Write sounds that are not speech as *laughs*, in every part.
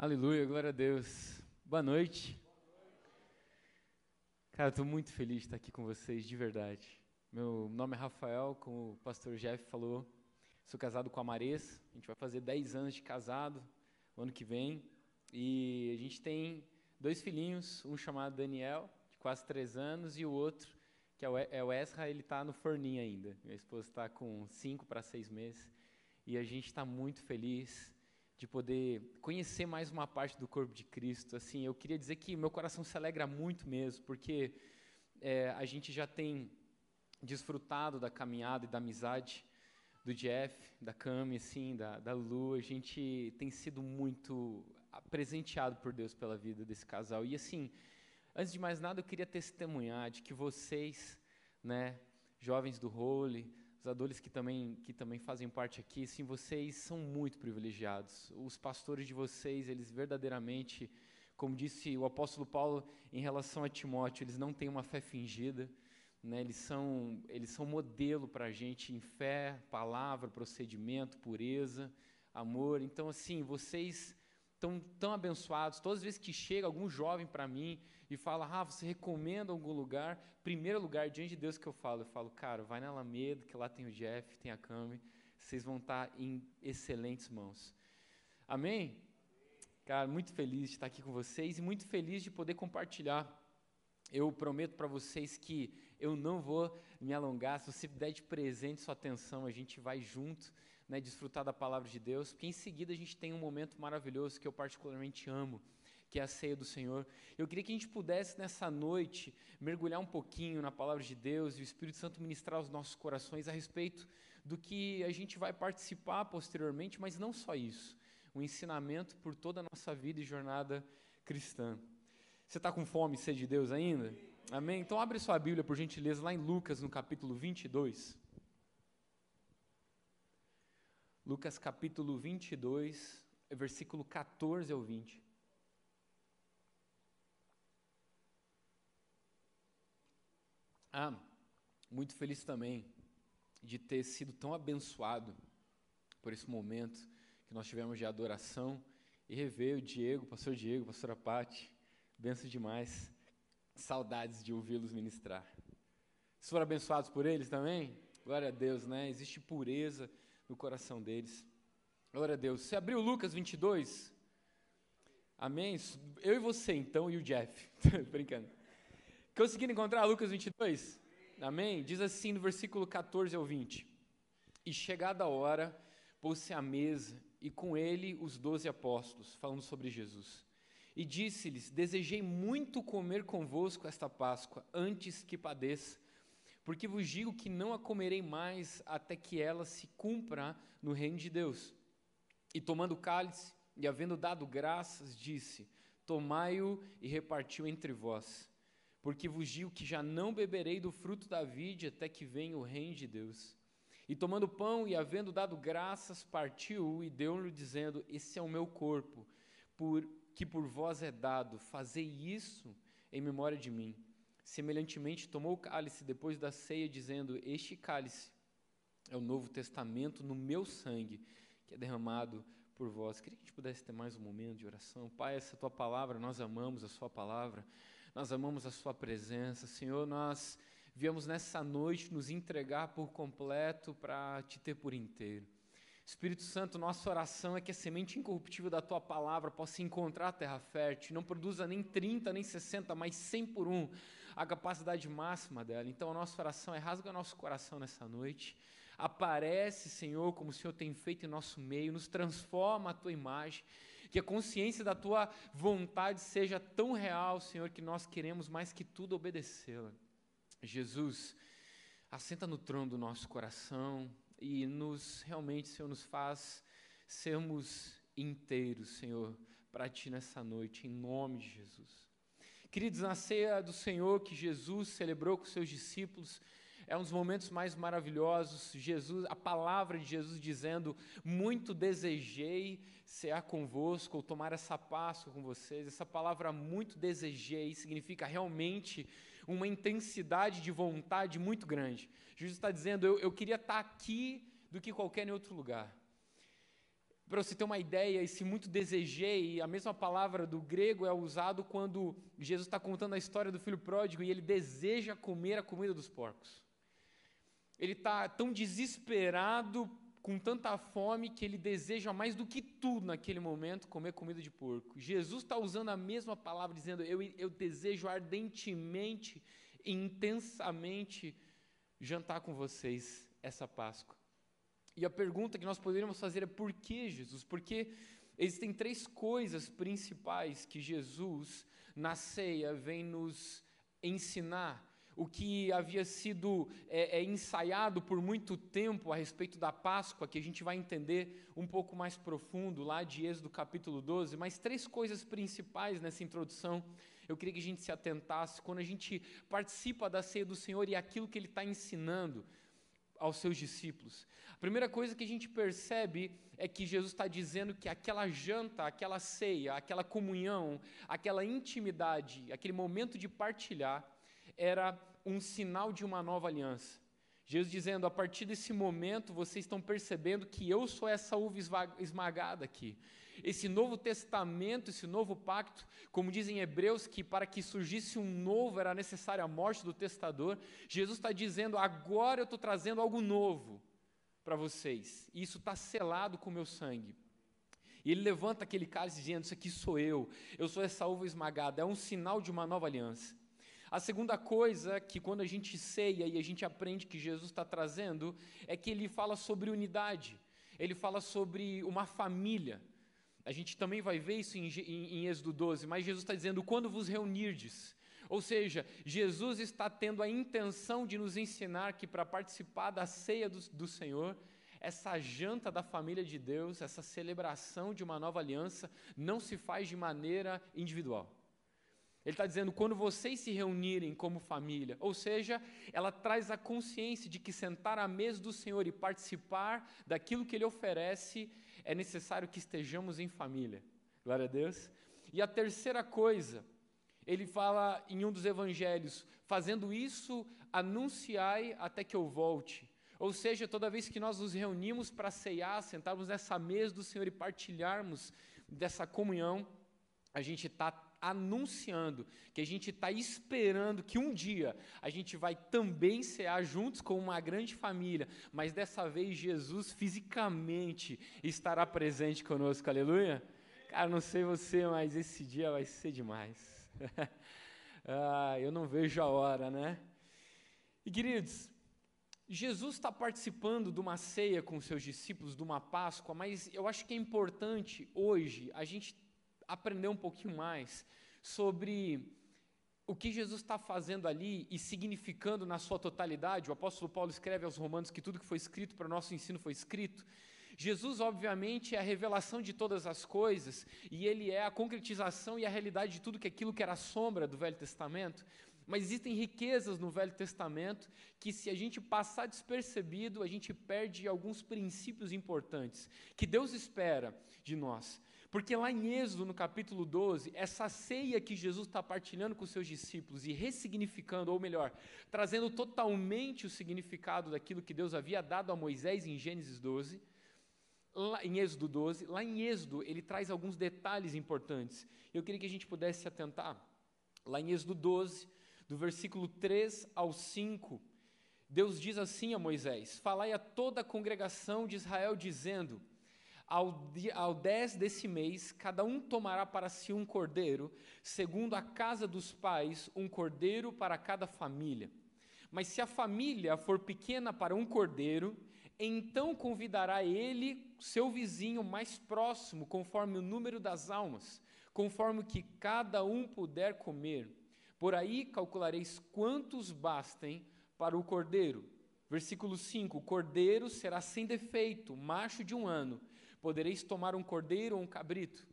Aleluia, glória a Deus. Boa noite. Cara, estou muito feliz de estar aqui com vocês, de verdade. Meu nome é Rafael, como o pastor Jeff falou. Sou casado com a Marês. A gente vai fazer 10 anos de casado o ano que vem. E a gente tem dois filhinhos, um chamado Daniel, de quase 3 anos, e o outro, que é o Ezra, é ele está no forninho ainda. Minha esposa está com 5 para 6 meses. E a gente está muito feliz de poder conhecer mais uma parte do corpo de Cristo. Assim, eu queria dizer que meu coração se alegra muito mesmo, porque é, a gente já tem desfrutado da caminhada e da amizade do Jeff, da Cami, assim, da, da Lu. A gente tem sido muito presenteado por Deus pela vida desse casal. E assim, antes de mais nada, eu queria testemunhar de que vocês, né, jovens do Holy, adultos que também, que também fazem parte aqui, sim, vocês são muito privilegiados. Os pastores de vocês, eles verdadeiramente, como disse o apóstolo Paulo em relação a Timóteo, eles não têm uma fé fingida, né? eles, são, eles são modelo para a gente em fé, palavra, procedimento, pureza, amor. Então, assim, vocês estão tão abençoados. Todas as vezes que chega algum jovem para mim e fala, ah, você recomenda algum lugar? Primeiro lugar, diante de Deus que eu falo, eu falo, cara, vai na Alameda, que lá tem o Jeff, tem a Cami, vocês vão estar em excelentes mãos. Amém? Cara, muito feliz de estar aqui com vocês e muito feliz de poder compartilhar. Eu prometo para vocês que eu não vou me alongar. Se você der de presente sua atenção, a gente vai junto né, desfrutar da palavra de Deus, porque em seguida a gente tem um momento maravilhoso que eu particularmente amo, que é a ceia do Senhor. Eu queria que a gente pudesse nessa noite mergulhar um pouquinho na palavra de Deus e o Espírito Santo ministrar os nossos corações a respeito do que a gente vai participar posteriormente, mas não só isso, um ensinamento por toda a nossa vida e jornada cristã. Você está com fome e sede de Deus ainda? Amém? Então abre sua Bíblia, por gentileza, lá em Lucas, no capítulo 22. Lucas capítulo 22, versículo 14 ao 20. Ah, muito feliz também de ter sido tão abençoado por esse momento que nós tivemos de adoração e rever o Diego, pastor Diego, pastora Pati, benção demais, saudades de ouvi-los ministrar. Vocês foram abençoados por eles também? Glória a Deus, né? Existe pureza, no coração deles. Glória a Deus. Você abriu Lucas 22? Amém? Eu e você, então, e o Jeff. *laughs* Brincando. Conseguiram encontrar Lucas 22? Amém? Diz assim no versículo 14 ao 20. E chegada a hora, pôs-se à mesa, e com ele os doze apóstolos, falando sobre Jesus. E disse-lhes: Desejei muito comer convosco esta Páscoa, antes que padeça porque vos digo que não a comerei mais até que ela se cumpra no reino de Deus. E tomando o cálice, e havendo dado graças, disse: Tomai-o e repartiu entre vós. Porque vos digo que já não beberei do fruto da vide até que venha o reino de Deus. E tomando o pão e havendo dado graças, partiu e deu-lhe, dizendo: Esse é o meu corpo, por, que por vós é dado, fazei isso em memória de mim. Semelhantemente, tomou o cálice depois da ceia, dizendo: Este cálice é o novo testamento no meu sangue, que é derramado por vós. Queria que a gente pudesse ter mais um momento de oração. Pai, essa tua palavra, nós amamos a Sua palavra, nós amamos a Sua presença. Senhor, nós viemos nessa noite nos entregar por completo para te ter por inteiro. Espírito Santo, nossa oração é que a semente incorruptível da tua palavra possa encontrar a terra fértil, não produza nem 30, nem 60, mas 100 por um a capacidade máxima dela. Então a nossa oração é rasga nosso coração nessa noite. Aparece, Senhor, como o Senhor tem feito em nosso meio, nos transforma a tua imagem. Que a consciência da tua vontade seja tão real, Senhor, que nós queremos mais que tudo obedecê-la. Jesus, assenta no trono do nosso coração e nos realmente, Senhor, nos faz sermos inteiros, Senhor, para ti nessa noite, em nome de Jesus. Queridos, na ceia do Senhor que Jesus celebrou com seus discípulos, é um dos momentos mais maravilhosos. Jesus, a palavra de Jesus dizendo: Muito desejei ser convosco, ou tomar essa Páscoa com vocês. Essa palavra muito desejei significa realmente uma intensidade de vontade muito grande. Jesus está dizendo: eu, eu queria estar aqui do que qualquer outro lugar. Para você ter uma ideia, esse muito desejei, a mesma palavra do grego é usado quando Jesus está contando a história do filho pródigo e ele deseja comer a comida dos porcos. Ele está tão desesperado, com tanta fome, que ele deseja mais do que tudo naquele momento comer comida de porco. Jesus está usando a mesma palavra, dizendo: eu, eu desejo ardentemente intensamente jantar com vocês essa Páscoa. E a pergunta que nós poderíamos fazer é: por que Jesus? Porque existem três coisas principais que Jesus, na ceia, vem nos ensinar o que havia sido é, é, ensaiado por muito tempo a respeito da Páscoa, que a gente vai entender um pouco mais profundo lá de Êxodo capítulo 12, mas três coisas principais nessa introdução. Eu queria que a gente se atentasse quando a gente participa da ceia do Senhor e aquilo que Ele está ensinando aos seus discípulos. A primeira coisa que a gente percebe é que Jesus está dizendo que aquela janta, aquela ceia, aquela comunhão, aquela intimidade, aquele momento de partilhar, era um sinal de uma nova aliança. Jesus dizendo: a partir desse momento vocês estão percebendo que eu sou essa uva esmagada aqui. Esse novo testamento, esse novo pacto, como dizem Hebreus, que para que surgisse um novo era necessária a morte do testador, Jesus está dizendo: agora eu estou trazendo algo novo para vocês. E isso está selado com o meu sangue. E ele levanta aquele cálice dizendo: Isso aqui sou eu, eu sou essa uva esmagada. É um sinal de uma nova aliança. A segunda coisa que quando a gente ceia e a gente aprende que Jesus está trazendo é que ele fala sobre unidade, ele fala sobre uma família. A gente também vai ver isso em, em, em Êxodo 12, mas Jesus está dizendo: quando vos reunirdes. Ou seja, Jesus está tendo a intenção de nos ensinar que para participar da ceia do, do Senhor, essa janta da família de Deus, essa celebração de uma nova aliança, não se faz de maneira individual. Ele está dizendo, quando vocês se reunirem como família, ou seja, ela traz a consciência de que sentar à mesa do Senhor e participar daquilo que Ele oferece, é necessário que estejamos em família. Glória a Deus. E a terceira coisa, ele fala em um dos evangelhos, fazendo isso, anunciai até que eu volte. Ou seja, toda vez que nós nos reunimos para ceiar, sentarmos nessa mesa do Senhor e partilharmos dessa comunhão, a gente está anunciando, que a gente está esperando que um dia a gente vai também cear juntos com uma grande família, mas dessa vez Jesus fisicamente estará presente conosco, aleluia? Cara, não sei você, mas esse dia vai ser demais. *laughs* ah, eu não vejo a hora, né? E queridos, Jesus está participando de uma ceia com seus discípulos, de uma Páscoa, mas eu acho que é importante hoje a gente aprender um pouquinho mais sobre o que Jesus está fazendo ali e significando na sua totalidade. O apóstolo Paulo escreve aos Romanos que tudo que foi escrito para o nosso ensino foi escrito. Jesus, obviamente, é a revelação de todas as coisas e ele é a concretização e a realidade de tudo que aquilo que era sombra do Velho Testamento. Mas existem riquezas no Velho Testamento que, se a gente passar despercebido, a gente perde alguns princípios importantes que Deus espera de nós. Porque lá em Êxodo, no capítulo 12, essa ceia que Jesus está partilhando com os seus discípulos e ressignificando, ou melhor, trazendo totalmente o significado daquilo que Deus havia dado a Moisés em Gênesis 12, lá, em Êxodo 12, lá em Êxodo ele traz alguns detalhes importantes. Eu queria que a gente pudesse se atentar. Lá em Êxodo 12, do versículo 3 ao 5, Deus diz assim a Moisés: Falai a toda a congregação de Israel, dizendo: ao, dia, ao dez desse mês, cada um tomará para si um cordeiro, segundo a casa dos pais, um cordeiro para cada família. Mas se a família for pequena para um cordeiro, então convidará ele seu vizinho mais próximo, conforme o número das almas, conforme que cada um puder comer. Por aí calculareis quantos bastem para o cordeiro. Versículo 5: O cordeiro será sem defeito, macho de um ano Podereis tomar um cordeiro ou um cabrito.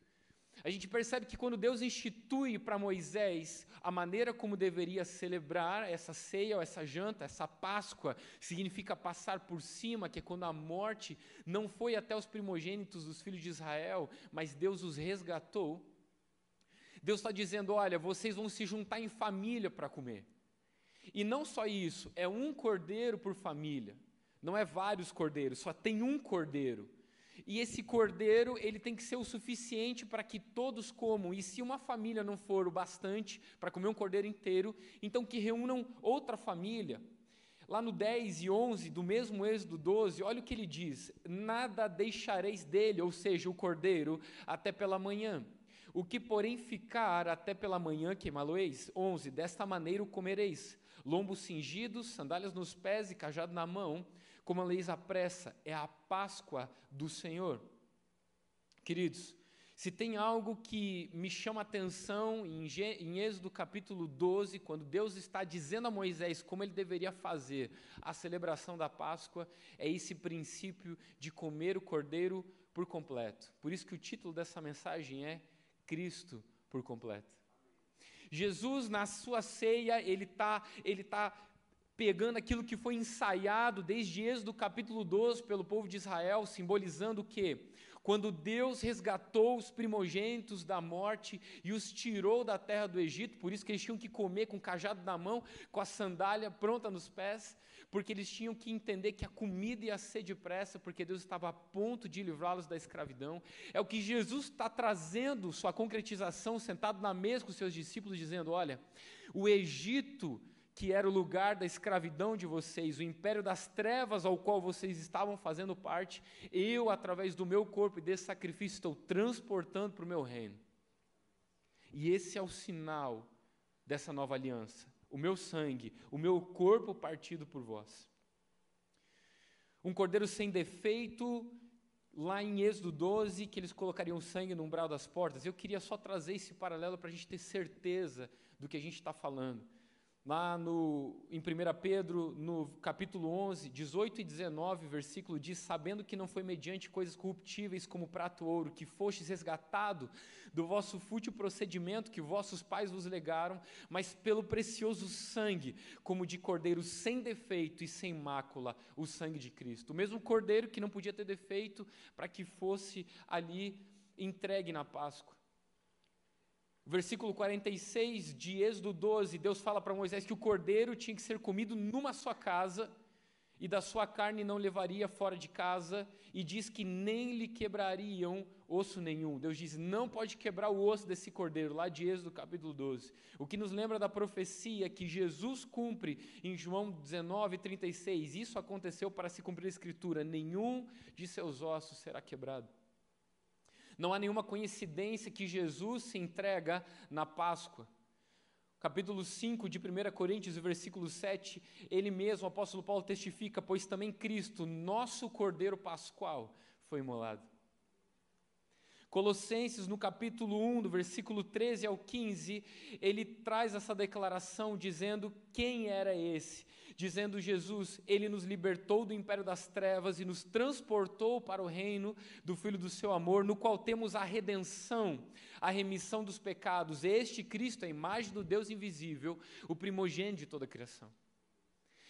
A gente percebe que quando Deus institui para Moisés a maneira como deveria celebrar essa ceia ou essa janta, essa Páscoa, significa passar por cima, que é quando a morte não foi até os primogênitos dos filhos de Israel, mas Deus os resgatou. Deus está dizendo: olha, vocês vão se juntar em família para comer. E não só isso, é um cordeiro por família. Não é vários cordeiros, só tem um cordeiro. E esse cordeiro, ele tem que ser o suficiente para que todos comam. E se uma família não for o bastante para comer um cordeiro inteiro, então que reúnam outra família. Lá no 10 e 11 do mesmo Êxodo 12, olha o que ele diz: Nada deixareis dele, ou seja, o cordeiro, até pela manhã. O que, porém, ficar até pela manhã, queimá-lo-eis. 11. Desta maneira o comereis. Lombos cingidos, sandálias nos pés e cajado na mão, como a leis à pressa, é a Páscoa do Senhor. Queridos, se tem algo que me chama atenção em, em Êxodo capítulo 12, quando Deus está dizendo a Moisés como ele deveria fazer a celebração da Páscoa, é esse princípio de comer o cordeiro por completo. Por isso que o título dessa mensagem é Cristo por completo. Jesus, na sua ceia, ele está ele tá pegando aquilo que foi ensaiado desde Êxodo capítulo 12 pelo povo de Israel, simbolizando o quê? Quando Deus resgatou os primogênitos da morte e os tirou da terra do Egito, por isso que eles tinham que comer com o cajado na mão, com a sandália pronta nos pés, porque eles tinham que entender que a comida ia ser depressa, porque Deus estava a ponto de livrá-los da escravidão. É o que Jesus está trazendo, sua concretização, sentado na mesa com seus discípulos, dizendo: Olha, o Egito que era o lugar da escravidão de vocês, o império das trevas ao qual vocês estavam fazendo parte, eu, através do meu corpo e desse sacrifício, estou transportando para o meu reino. E esse é o sinal dessa nova aliança: o meu sangue, o meu corpo partido por vós. Um cordeiro sem defeito, lá em Êxodo 12, que eles colocariam sangue no umbral das portas. Eu queria só trazer esse paralelo para a gente ter certeza do que a gente está falando lá no, em 1 Pedro, no capítulo 11, 18 e 19, versículo diz: Sabendo que não foi mediante coisas corruptíveis como prato ou ouro, que fostes resgatado do vosso fútil procedimento que vossos pais vos legaram, mas pelo precioso sangue, como de cordeiro sem defeito e sem mácula, o sangue de Cristo. O mesmo cordeiro que não podia ter defeito, para que fosse ali entregue na Páscoa. Versículo 46 de Êxodo 12, Deus fala para Moisés que o cordeiro tinha que ser comido numa sua casa, e da sua carne não levaria fora de casa, e diz que nem lhe quebrariam osso nenhum. Deus diz: não pode quebrar o osso desse cordeiro, lá de Êxodo capítulo 12. O que nos lembra da profecia que Jesus cumpre em João 19, 36. Isso aconteceu para se cumprir a Escritura: nenhum de seus ossos será quebrado. Não há nenhuma coincidência que Jesus se entrega na Páscoa. Capítulo 5 de 1 Coríntios, versículo 7, ele mesmo, o apóstolo Paulo, testifica: Pois também Cristo, nosso Cordeiro Pascual, foi imolado. Colossenses, no capítulo 1, do versículo 13 ao 15, ele traz essa declaração dizendo quem era esse dizendo Jesus, ele nos libertou do império das trevas e nos transportou para o reino do Filho do seu amor, no qual temos a redenção, a remissão dos pecados. Este Cristo é a imagem do Deus invisível, o primogênito de toda a criação.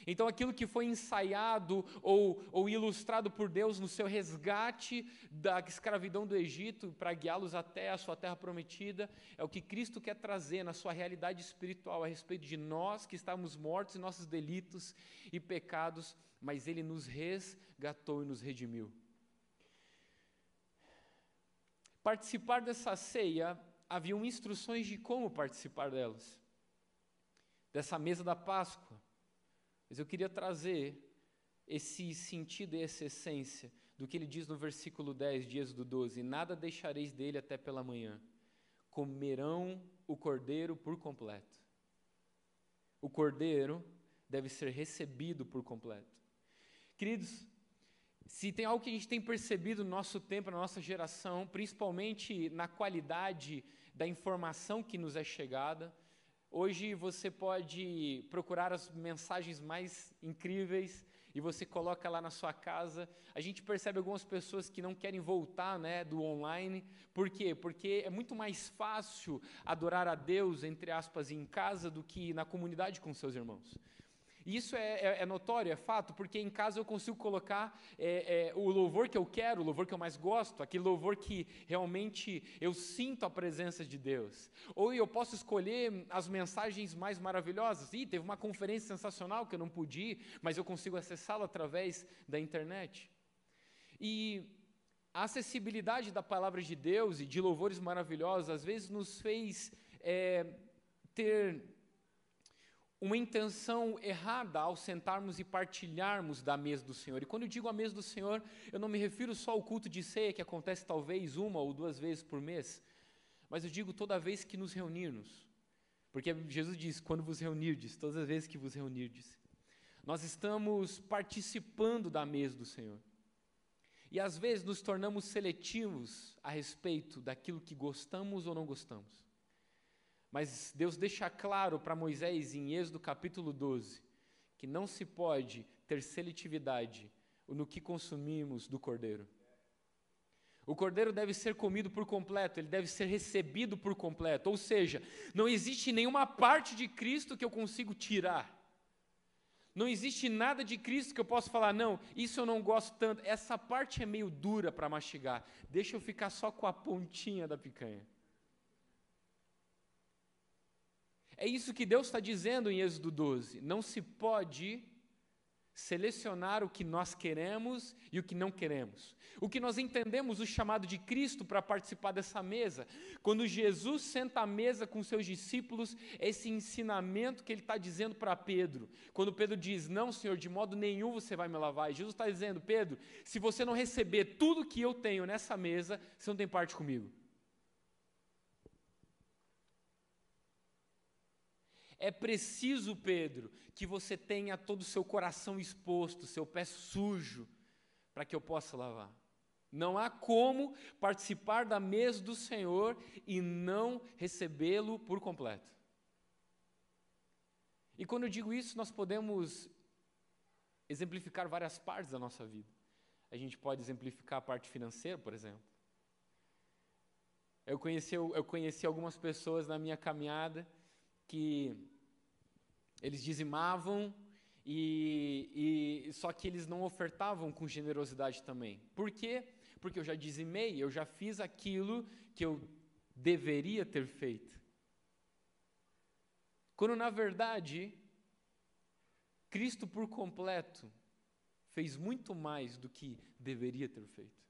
Então, aquilo que foi ensaiado ou, ou ilustrado por Deus no seu resgate da escravidão do Egito para guiá-los até a sua terra prometida, é o que Cristo quer trazer na sua realidade espiritual a respeito de nós que estávamos mortos em nossos delitos e pecados, mas Ele nos resgatou e nos redimiu. Participar dessa ceia, haviam instruções de como participar delas. Dessa mesa da Páscoa mas eu queria trazer esse sentido e essa essência do que ele diz no versículo 10 de Êxodo 12: Nada deixareis dele até pela manhã, comerão o cordeiro por completo. O cordeiro deve ser recebido por completo. Queridos, se tem algo que a gente tem percebido no nosso tempo, na nossa geração, principalmente na qualidade da informação que nos é chegada, Hoje você pode procurar as mensagens mais incríveis e você coloca lá na sua casa. A gente percebe algumas pessoas que não querem voltar né, do online. Por quê? Porque é muito mais fácil adorar a Deus, entre aspas, em casa do que na comunidade com seus irmãos. E isso é, é, é, notório, é fato, porque em casa eu consigo colocar é, é, o louvor que eu quero, o louvor que eu mais gosto, aquele louvor que realmente eu sinto a presença de Deus. Ou eu posso escolher as mensagens mais maravilhosas. Ih, teve uma conferência sensacional que eu não pude ir, mas eu consigo acessá-la através da internet. E a acessibilidade da palavra de Deus e de louvores maravilhosos às vezes nos fez é, ter uma intenção errada ao sentarmos e partilharmos da mesa do Senhor. E quando eu digo a mesa do Senhor, eu não me refiro só ao culto de ceia, que acontece talvez uma ou duas vezes por mês, mas eu digo toda vez que nos reunirmos. Porque Jesus diz: quando vos reunirdes, todas as vezes que vos reunirdes, nós estamos participando da mesa do Senhor. E às vezes nos tornamos seletivos a respeito daquilo que gostamos ou não gostamos. Mas Deus deixa claro para Moisés em Êxodo capítulo 12 que não se pode ter seletividade no que consumimos do cordeiro. O cordeiro deve ser comido por completo, ele deve ser recebido por completo. Ou seja, não existe nenhuma parte de Cristo que eu consigo tirar. Não existe nada de Cristo que eu possa falar, não, isso eu não gosto tanto, essa parte é meio dura para mastigar, deixa eu ficar só com a pontinha da picanha. É isso que Deus está dizendo em Êxodo 12. Não se pode selecionar o que nós queremos e o que não queremos. O que nós entendemos o chamado de Cristo para participar dessa mesa. Quando Jesus senta à mesa com seus discípulos, esse ensinamento que ele está dizendo para Pedro. Quando Pedro diz: Não, Senhor, de modo nenhum você vai me lavar. E Jesus está dizendo: Pedro, se você não receber tudo que eu tenho nessa mesa, você não tem parte comigo. É preciso, Pedro, que você tenha todo o seu coração exposto, seu pé sujo, para que eu possa lavar. Não há como participar da mesa do Senhor e não recebê-lo por completo. E quando eu digo isso, nós podemos exemplificar várias partes da nossa vida. A gente pode exemplificar a parte financeira, por exemplo. Eu conheci, eu conheci algumas pessoas na minha caminhada que eles dizimavam e, e, só que eles não ofertavam com generosidade também. Por quê? Porque eu já dizimei, eu já fiz aquilo que eu deveria ter feito. Quando na verdade Cristo por completo fez muito mais do que deveria ter feito.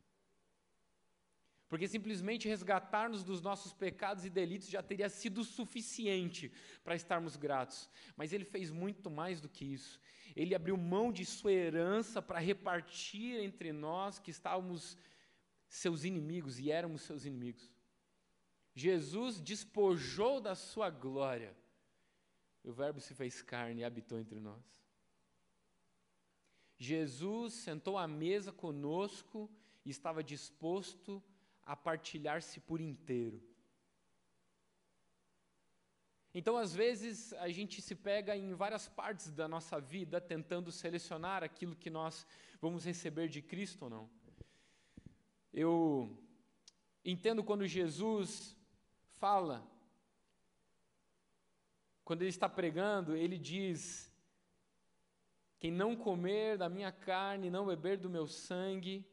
Porque simplesmente resgatar-nos dos nossos pecados e delitos já teria sido suficiente para estarmos gratos. Mas ele fez muito mais do que isso. Ele abriu mão de sua herança para repartir entre nós que estávamos seus inimigos e éramos seus inimigos. Jesus despojou da sua glória. O Verbo se fez carne e habitou entre nós. Jesus sentou à mesa conosco e estava disposto a a partilhar-se por inteiro. Então, às vezes, a gente se pega em várias partes da nossa vida tentando selecionar aquilo que nós vamos receber de Cristo ou não. Eu entendo quando Jesus fala, quando ele está pregando, ele diz: Quem não comer da minha carne, não beber do meu sangue,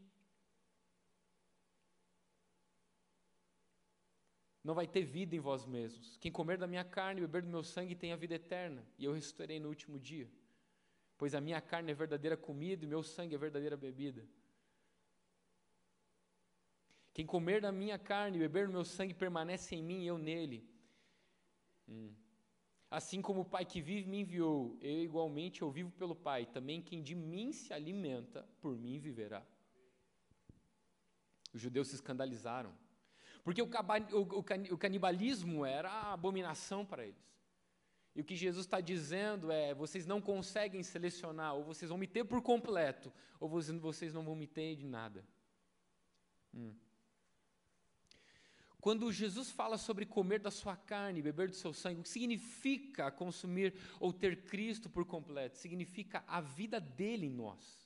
não vai ter vida em vós mesmos. Quem comer da minha carne e beber do meu sangue tem a vida eterna, e eu ressuscitarei no último dia. Pois a minha carne é verdadeira comida e meu sangue é verdadeira bebida. Quem comer da minha carne e beber do meu sangue permanece em mim e eu nele. Hum. Assim como o Pai que vive me enviou, eu igualmente eu vivo pelo Pai. Também quem de mim se alimenta, por mim viverá. Os judeus se escandalizaram. Porque o, canibalismo era a abominação para eles. E o que Jesus está dizendo é: vocês não conseguem selecionar, ou vocês vão me ter por completo, ou vocês não vão me ter de nada. Hum. Quando Jesus fala sobre comer da sua carne, beber do seu sangue, o que significa consumir ou ter Cristo por completo? Significa a vida dele em nós.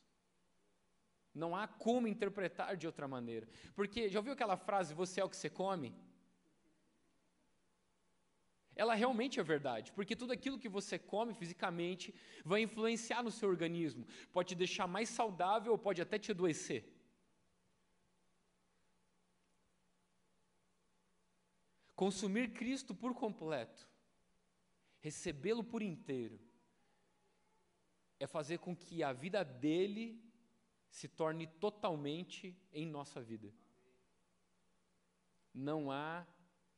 Não há como interpretar de outra maneira. Porque, já ouviu aquela frase, você é o que você come? Ela realmente é verdade, porque tudo aquilo que você come fisicamente vai influenciar no seu organismo. Pode te deixar mais saudável ou pode até te adoecer. Consumir Cristo por completo, recebê-lo por inteiro, é fazer com que a vida dele se torne totalmente em nossa vida. Não há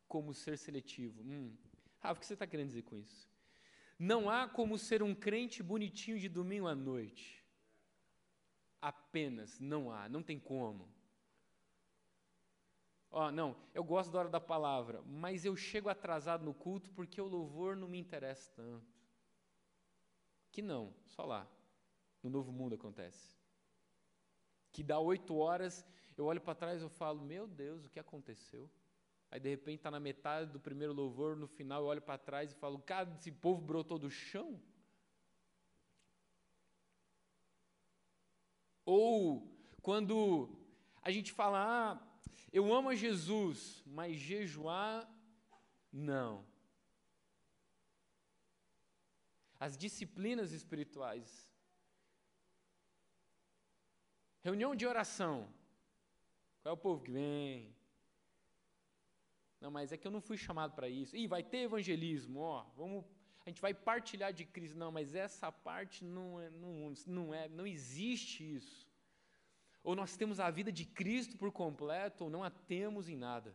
como ser seletivo. Hum. Rafa, o que você está querendo dizer com isso? Não há como ser um crente bonitinho de domingo à noite. Apenas, não há, não tem como. Ó, oh, não, eu gosto da hora da palavra, mas eu chego atrasado no culto porque o louvor não me interessa tanto. Que não, só lá. No novo mundo acontece. Que dá oito horas, eu olho para trás e falo, meu Deus, o que aconteceu? Aí de repente está na metade do primeiro louvor, no final eu olho para trás e falo, cara, esse povo brotou do chão? Ou quando a gente fala, ah, eu amo a Jesus, mas jejuar, não. As disciplinas espirituais. Reunião de oração. Qual é o povo que vem? Não, mas é que eu não fui chamado para isso. Ih, vai ter evangelismo, ó, vamos, a gente vai partilhar de Cristo. Não, mas essa parte não é, não, não é, não existe isso. Ou nós temos a vida de Cristo por completo, ou não a temos em nada.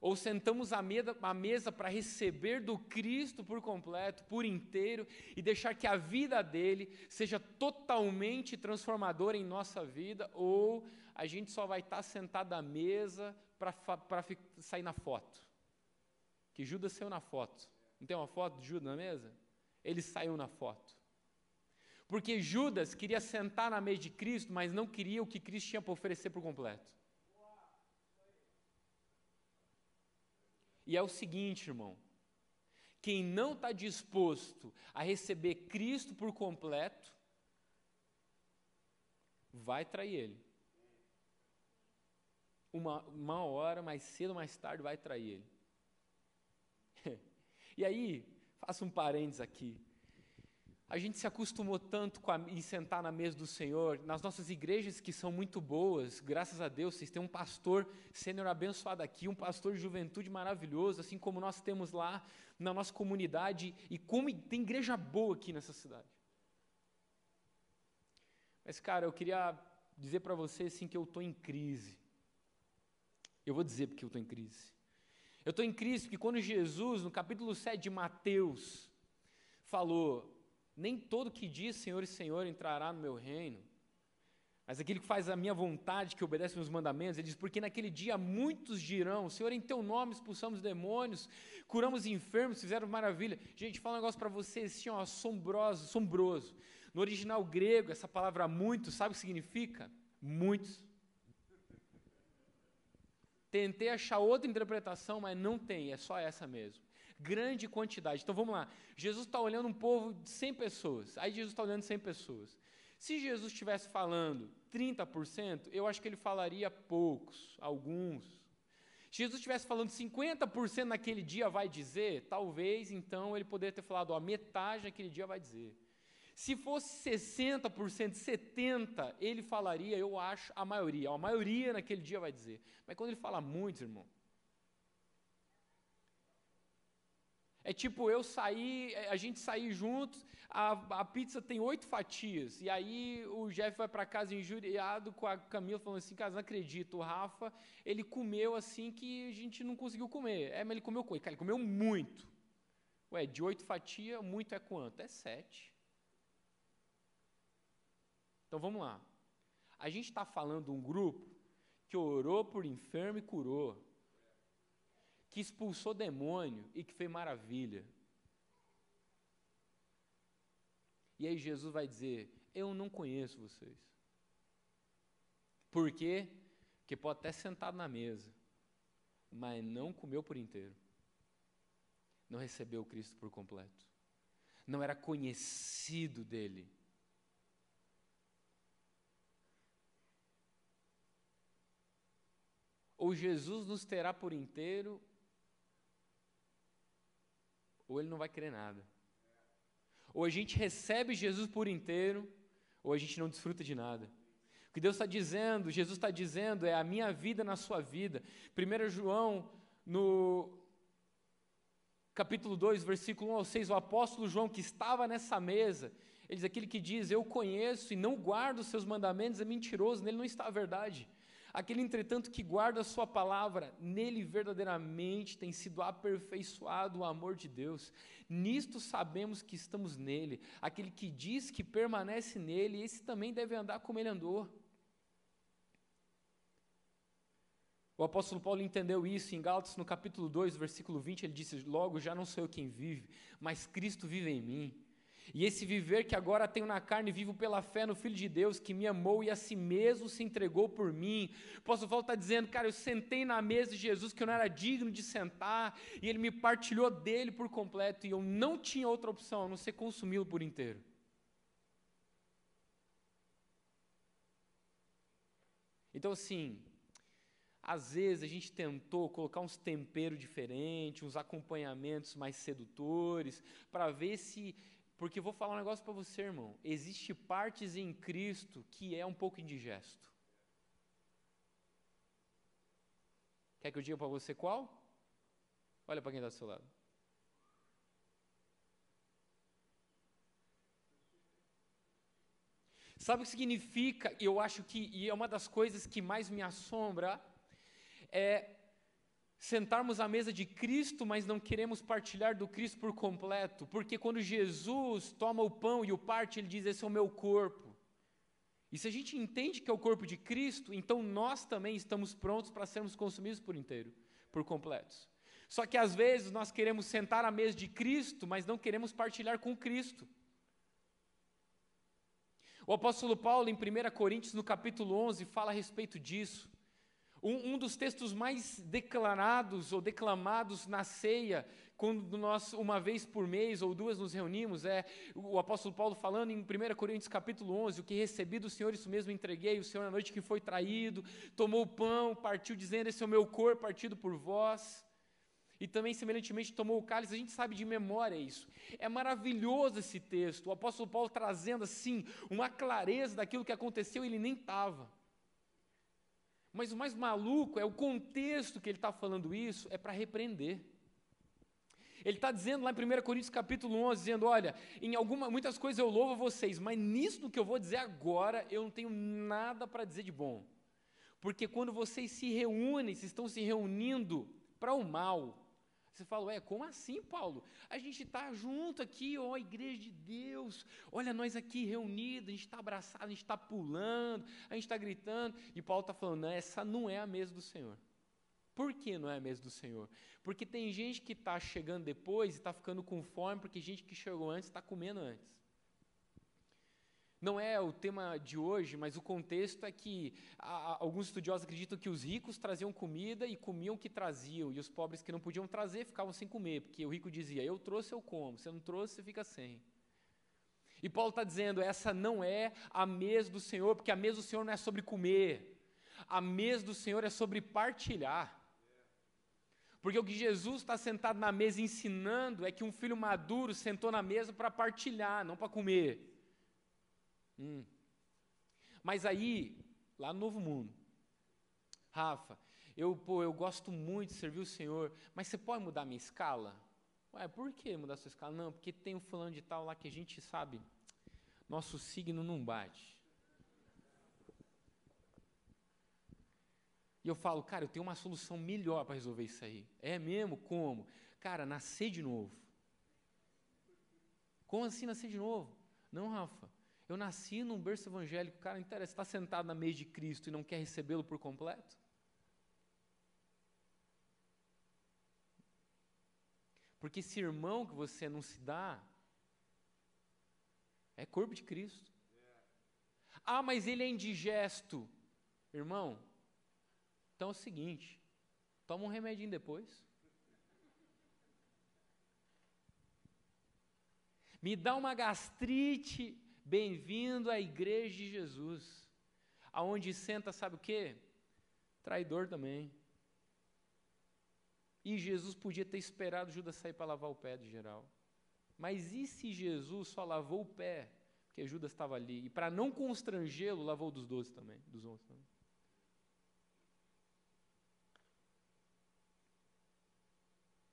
Ou sentamos à mesa, para receber do Cristo por completo, por inteiro, e deixar que a vida dele seja totalmente transformadora em nossa vida, ou a gente só vai estar sentado à mesa para sair na foto. Que Judas saiu na foto. Não tem uma foto de Judas na mesa? Ele saiu na foto. Porque Judas queria sentar na mesa de Cristo, mas não queria o que Cristo tinha para oferecer por completo. E é o seguinte, irmão: quem não está disposto a receber Cristo por completo, vai trair Ele uma, uma hora, mais cedo ou mais tarde, vai trair ele. *laughs* e aí, faço um parênteses aqui. A gente se acostumou tanto com a, em sentar na mesa do Senhor, nas nossas igrejas que são muito boas, graças a Deus, vocês têm um pastor sênior abençoado aqui, um pastor de juventude maravilhoso, assim como nós temos lá na nossa comunidade, e como tem igreja boa aqui nessa cidade. Mas, cara, eu queria dizer para você assim, que eu estou em crise. Eu vou dizer porque eu estou em crise. Eu estou em crise porque quando Jesus, no capítulo 7 de Mateus, falou: Nem todo que diz Senhor e Senhor entrará no meu reino, mas aquele que faz a minha vontade, que obedece meus mandamentos, ele diz: Porque naquele dia muitos dirão: Senhor, em teu nome expulsamos demônios, curamos enfermos, fizeram maravilha. Gente, fala um negócio para vocês assim, ó, assombroso, assombroso. No original grego, essa palavra muito, sabe o que significa? Muitos. Tentei achar outra interpretação, mas não tem, é só essa mesmo. Grande quantidade. Então vamos lá. Jesus está olhando um povo de 100 pessoas. Aí Jesus está olhando 100 pessoas. Se Jesus estivesse falando 30%, eu acho que ele falaria poucos, alguns. Se Jesus estivesse falando 50% naquele dia vai dizer, talvez então ele poderia ter falado, ó, metade naquele dia vai dizer. Se fosse 60%, 70%, ele falaria, eu acho, a maioria. A maioria naquele dia vai dizer. Mas quando ele fala muitos, irmão. É tipo eu sair, é, a gente sair juntos, a, a pizza tem oito fatias, e aí o Jeff vai para casa injuriado com a Camila, falando assim, cara, não acredito, o Rafa, ele comeu assim que a gente não conseguiu comer. É, mas ele comeu coisa, cara, ele comeu muito. Ué, de oito fatias, muito é quanto? É sete. Então vamos lá. A gente está falando de um grupo que orou por enfermo e curou, que expulsou demônio e que fez maravilha. E aí Jesus vai dizer: Eu não conheço vocês. Por quê? Porque pode até sentado na mesa, mas não comeu por inteiro. Não recebeu Cristo por completo. Não era conhecido dele. Ou Jesus nos terá por inteiro, ou ele não vai querer nada. Ou a gente recebe Jesus por inteiro, ou a gente não desfruta de nada. O que Deus está dizendo, Jesus está dizendo, é a minha vida na sua vida. 1 João, no capítulo 2, versículo 1 ao 6, o apóstolo João, que estava nessa mesa, ele diz: aquele que diz, eu conheço e não guardo os seus mandamentos, é mentiroso, nele não está a verdade. Aquele, entretanto, que guarda a sua palavra, nele verdadeiramente tem sido aperfeiçoado o amor de Deus. Nisto sabemos que estamos nele. Aquele que diz que permanece nele, esse também deve andar como ele andou. O apóstolo Paulo entendeu isso em Gálatas, no capítulo 2, versículo 20, ele disse: Logo já não sou eu quem vive, mas Cristo vive em mim. E esse viver que agora tenho na carne, vivo pela fé no Filho de Deus, que me amou e a si mesmo se entregou por mim. O apóstolo Paulo está dizendo, cara, eu sentei na mesa de Jesus que eu não era digno de sentar, e ele me partilhou dele por completo, e eu não tinha outra opção a não ser consumi-lo por inteiro. Então, assim, às vezes a gente tentou colocar uns temperos diferentes, uns acompanhamentos mais sedutores, para ver se porque vou falar um negócio para você, irmão. Existe partes em Cristo que é um pouco indigesto. Quer que eu diga para você qual? Olha para quem está do seu lado. Sabe o que significa? Eu acho que, e é uma das coisas que mais me assombra, é sentarmos à mesa de Cristo, mas não queremos partilhar do Cristo por completo, porque quando Jesus toma o pão e o parte, ele diz: Esse é o meu corpo. E se a gente entende que é o corpo de Cristo, então nós também estamos prontos para sermos consumidos por inteiro, por completos. Só que às vezes nós queremos sentar à mesa de Cristo, mas não queremos partilhar com Cristo. O apóstolo Paulo, em 1 Coríntios, no capítulo 11, fala a respeito disso. Um, um, dos textos mais declarados ou declamados na ceia, quando nós, uma vez por mês ou duas, nos reunimos, é o apóstolo Paulo falando em 1 Coríntios capítulo 11, o que recebi do Senhor, isso mesmo entreguei, o Senhor na noite que foi traído, tomou o pão, partiu dizendo, esse é o meu corpo partido por vós. E também, semelhantemente, tomou o cálice, a gente sabe de memória isso. É maravilhoso esse texto, o apóstolo Paulo trazendo assim, uma clareza daquilo que aconteceu, ele nem estava. Mas o mais maluco é o contexto que ele está falando isso, é para repreender. Ele está dizendo lá em 1 Coríntios capítulo 11, dizendo, olha, em alguma, muitas coisas eu louvo vocês, mas nisso que eu vou dizer agora, eu não tenho nada para dizer de bom. Porque quando vocês se reúnem, vocês estão se reunindo para o mal, você fala, ué, como assim, Paulo? A gente está junto aqui, ó, igreja de Deus. Olha nós aqui reunidos, a gente está abraçado, a gente está pulando, a gente está gritando. E Paulo está falando, não, essa não é a mesa do Senhor. Por que não é a mesa do Senhor? Porque tem gente que está chegando depois e está ficando com fome, porque gente que chegou antes está comendo antes. Não é o tema de hoje, mas o contexto é que a, alguns estudiosos acreditam que os ricos traziam comida e comiam o que traziam, e os pobres que não podiam trazer ficavam sem comer, porque o rico dizia: Eu trouxe, eu como, você não trouxe, você fica sem. E Paulo está dizendo: essa não é a mesa do Senhor, porque a mesa do Senhor não é sobre comer, a mesa do Senhor é sobre partilhar. Porque o que Jesus está sentado na mesa ensinando é que um filho maduro sentou na mesa para partilhar, não para comer. Hum. Mas aí, lá no Novo Mundo, Rafa, eu, pô, eu gosto muito de servir o Senhor, mas você pode mudar minha escala? Ué, por que mudar sua escala? Não, porque tem um fulano de tal lá que a gente sabe, nosso signo não bate. E eu falo, cara, eu tenho uma solução melhor para resolver isso aí. É mesmo? Como? Cara, nascer de novo. Como assim nascer de novo? Não, Rafa. Eu nasci num berço evangélico, cara, interessa, está sentado na mesa de Cristo e não quer recebê-lo por completo? Porque esse irmão que você não se dá é corpo de Cristo. Ah, mas ele é indigesto. Irmão, então é o seguinte: toma um remedinho depois. Me dá uma gastrite Bem-vindo à igreja de Jesus. Aonde senta, sabe o quê? Traidor também. E Jesus podia ter esperado Judas sair para lavar o pé de geral. Mas e se Jesus só lavou o pé, porque Judas estava ali, e para não constrangê-lo, lavou dos doze também, dos onze também?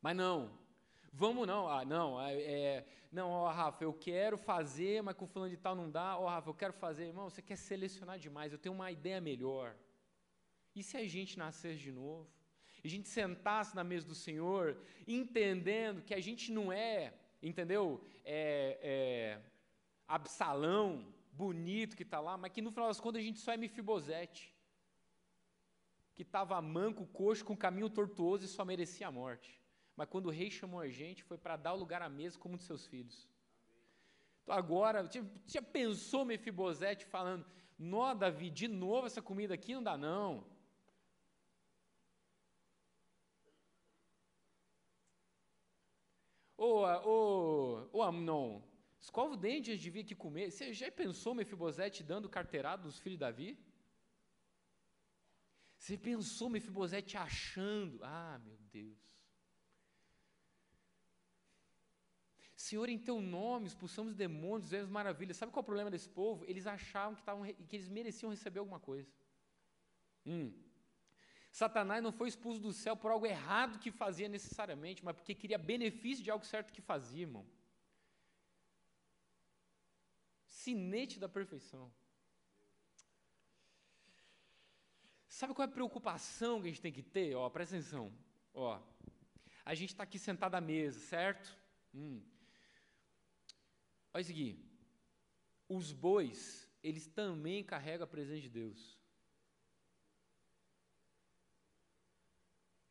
Mas não, Vamos não, ah, não, é, é não, ó, Rafa, eu quero fazer, mas com fulano de tal não dá. Ó, Rafa, eu quero fazer. Irmão, você quer selecionar demais, eu tenho uma ideia melhor. E se a gente nascesse de novo? E a gente sentasse na mesa do Senhor, entendendo que a gente não é, entendeu? É, é, Absalão, bonito que está lá, mas que no final das contas a gente só é Mefibosete, que estava manco, coxo, com caminho tortuoso e só merecia a morte. Mas quando o rei chamou a gente, foi para dar o lugar à mesa como um de seus filhos. Então agora, já pensou Mefibosete falando, nó Davi, de novo essa comida aqui não dá não. Ô, ô, ô Amnon, escova o dente antes de vir aqui comer. Você já pensou Mefibosete dando carteirada dos filhos de Davi? Você pensou Mefibosete achando? Ah, meu Deus. Senhor, em teu nome expulsamos demônios, fizemos maravilhas. Sabe qual é o problema desse povo? Eles achavam que, tavam, que eles mereciam receber alguma coisa. Hum. Satanás não foi expulso do céu por algo errado que fazia necessariamente, mas porque queria benefício de algo certo que fazia, irmão. Sinete da perfeição. Sabe qual é a preocupação que a gente tem que ter? Ó, presta atenção. Ó, a gente está aqui sentado à mesa, certo? Hum. Olha isso aqui. Os bois, eles também carregam a presença de Deus.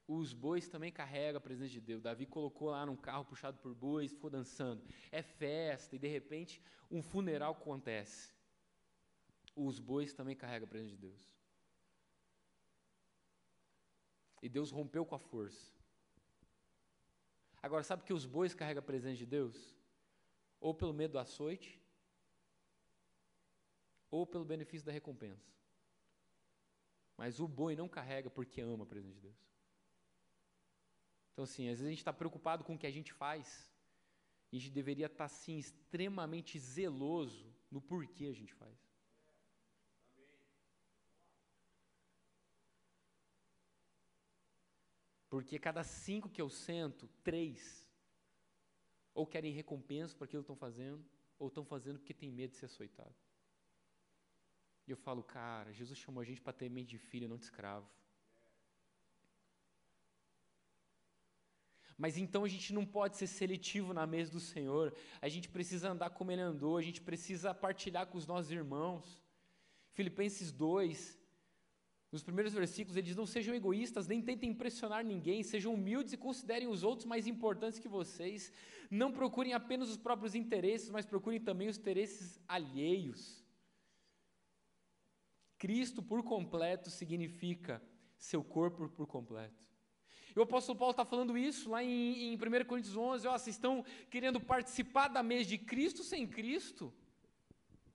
Os bois também carregam a presença de Deus. Davi colocou lá num carro puxado por bois, ficou dançando. É festa, e de repente um funeral acontece. Os bois também carregam a presença de Deus. E Deus rompeu com a força. Agora, sabe que os bois carregam a presença de Deus? Ou pelo medo do açoite, ou pelo benefício da recompensa. Mas o boi não carrega porque ama a presença de Deus. Então, assim, às vezes a gente está preocupado com o que a gente faz. E a gente deveria estar, tá, sim, extremamente zeloso no porquê a gente faz. Porque cada cinco que eu sento, três, ou querem recompensa por aquilo que estão fazendo, ou estão fazendo porque tem medo de ser açoitado. E eu falo, cara, Jesus chamou a gente para ter mente de filho, não de escravo. Mas então a gente não pode ser seletivo na mesa do Senhor, a gente precisa andar como Ele andou, a gente precisa partilhar com os nossos irmãos. Filipenses 2, nos primeiros versículos, ele diz: Não sejam egoístas, nem tentem impressionar ninguém, sejam humildes e considerem os outros mais importantes que vocês. Não procurem apenas os próprios interesses, mas procurem também os interesses alheios. Cristo por completo significa seu corpo por completo. E o apóstolo Paulo está falando isso lá em, em 1 Coríntios 11: ó, vocês estão querendo participar da mesa de Cristo sem Cristo?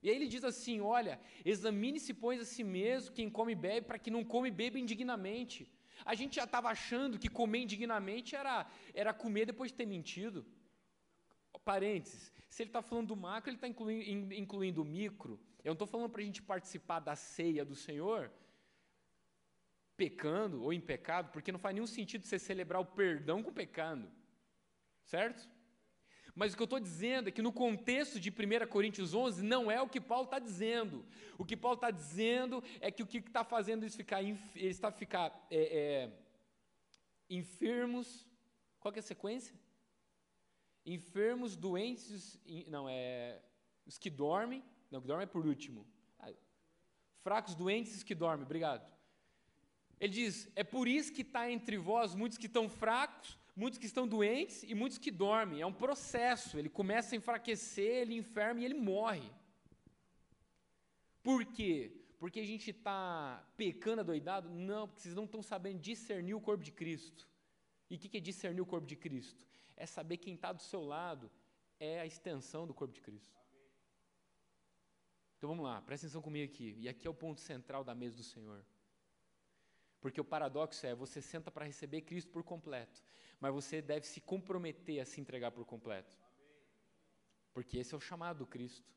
E aí ele diz assim: olha, examine-se, pois, a si mesmo, quem come e bebe, para que não come e beba indignamente. A gente já estava achando que comer indignamente era, era comer depois de ter mentido. Parênteses, se ele está falando do macro, ele está incluindo, incluindo o micro. Eu não estou falando para a gente participar da ceia do Senhor pecando ou em pecado, porque não faz nenhum sentido você celebrar o perdão com pecado. Certo? Mas o que eu estou dizendo é que no contexto de 1 Coríntios 11, não é o que Paulo está dizendo. O que Paulo está dizendo é que o que está fazendo eles ficar, eles está ficar é, é, enfermos. Qual é a sequência? Enfermos, doentes, não, é os que dormem. Não, que dormem é por último. Fracos, doentes, os que dormem. Obrigado. Ele diz: é por isso que está entre vós muitos que estão fracos, muitos que estão doentes e muitos que dormem. É um processo. Ele começa a enfraquecer, ele enferma e ele morre. Por quê? Porque a gente está pecando adoidado? Não, porque vocês não estão sabendo discernir o corpo de Cristo. E o que é discernir o corpo de Cristo? É saber quem está do seu lado é a extensão do corpo de Cristo. Então vamos lá, presta atenção comigo aqui. E aqui é o ponto central da mesa do Senhor. Porque o paradoxo é, você senta para receber Cristo por completo, mas você deve se comprometer a se entregar por completo. Porque esse é o chamado do Cristo.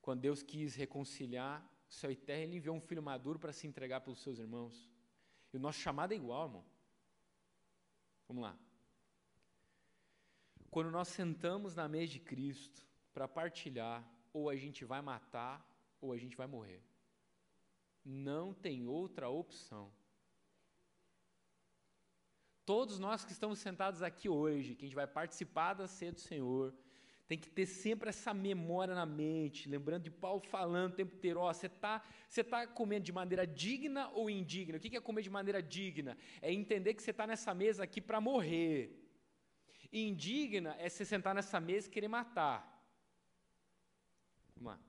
Quando Deus quis reconciliar o céu e terra, Ele enviou um filho maduro para se entregar pelos seus irmãos. E o nosso chamado é igual, irmão. Vamos lá. Quando nós sentamos na mesa de Cristo para partilhar, ou a gente vai matar, ou a gente vai morrer. Não tem outra opção. Todos nós que estamos sentados aqui hoje, que a gente vai participar da ceia do Senhor, tem que ter sempre essa memória na mente, lembrando de Paulo falando o tempo inteiro, ó, você está você tá comendo de maneira digna ou indigna? O que é comer de maneira digna? É entender que você está nessa mesa aqui para morrer. Indigna é você sentar nessa mesa e querer matar. Vamos lá.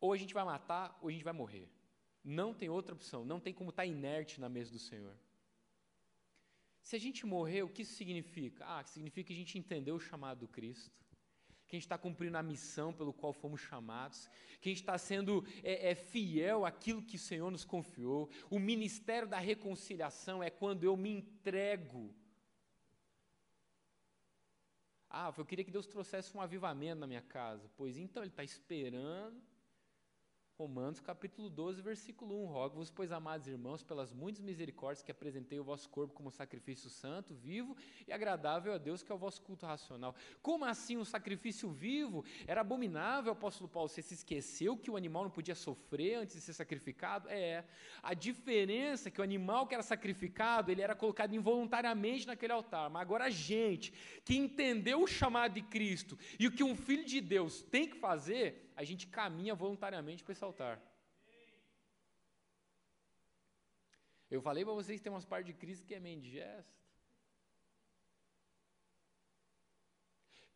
Ou a gente vai matar, ou a gente vai morrer. Não tem outra opção, não tem como estar tá inerte na mesa do Senhor. Se a gente morrer, o que isso significa? Ah, significa que a gente entendeu o chamado do Cristo, que a gente está cumprindo a missão pelo qual fomos chamados, que a gente está sendo é, é, fiel àquilo que o Senhor nos confiou. O ministério da reconciliação é quando eu me entrego. Ah, eu queria que Deus trouxesse um avivamento na minha casa. Pois então, Ele está esperando Romanos capítulo 12, versículo 1. Rogo-vos, pois, amados irmãos, pelas muitas misericórdias que apresentei o vosso corpo como sacrifício santo, vivo e agradável a Deus, que é o vosso culto racional. Como assim um sacrifício vivo? Era abominável, apóstolo Paulo. Você se esqueceu que o animal não podia sofrer antes de ser sacrificado? É. A diferença é que o animal que era sacrificado, ele era colocado involuntariamente naquele altar. Mas agora a gente que entendeu o chamado de Cristo e o que um filho de Deus tem que fazer, a gente caminha voluntariamente para esse altar. Eu falei para vocês que tem umas partes de Cristo que é meio indigesta.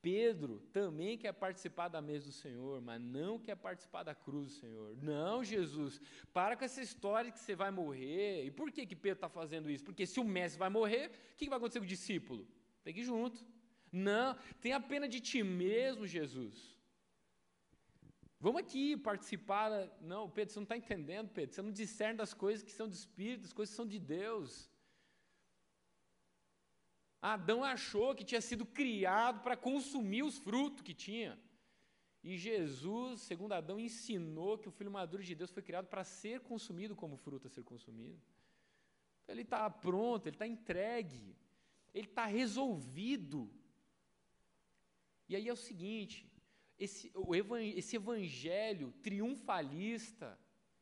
Pedro também quer participar da mesa do Senhor, mas não quer participar da cruz do Senhor. Não, Jesus, para com essa história que você vai morrer. E por que, que Pedro está fazendo isso? Porque se o mestre vai morrer, o que, que vai acontecer com o discípulo? Tem que ir junto. Não, tenha pena de ti mesmo, Jesus. Vamos aqui participar. Não, Pedro, você não está entendendo, Pedro. Você não discerne das coisas que são do Espírito, das coisas que são de Deus. Adão achou que tinha sido criado para consumir os frutos que tinha. E Jesus, segundo Adão, ensinou que o filho maduro de Deus foi criado para ser consumido como fruto a ser consumido. Ele está pronto, ele está entregue, ele está resolvido. E aí é o seguinte: esse, esse evangelho triunfalista,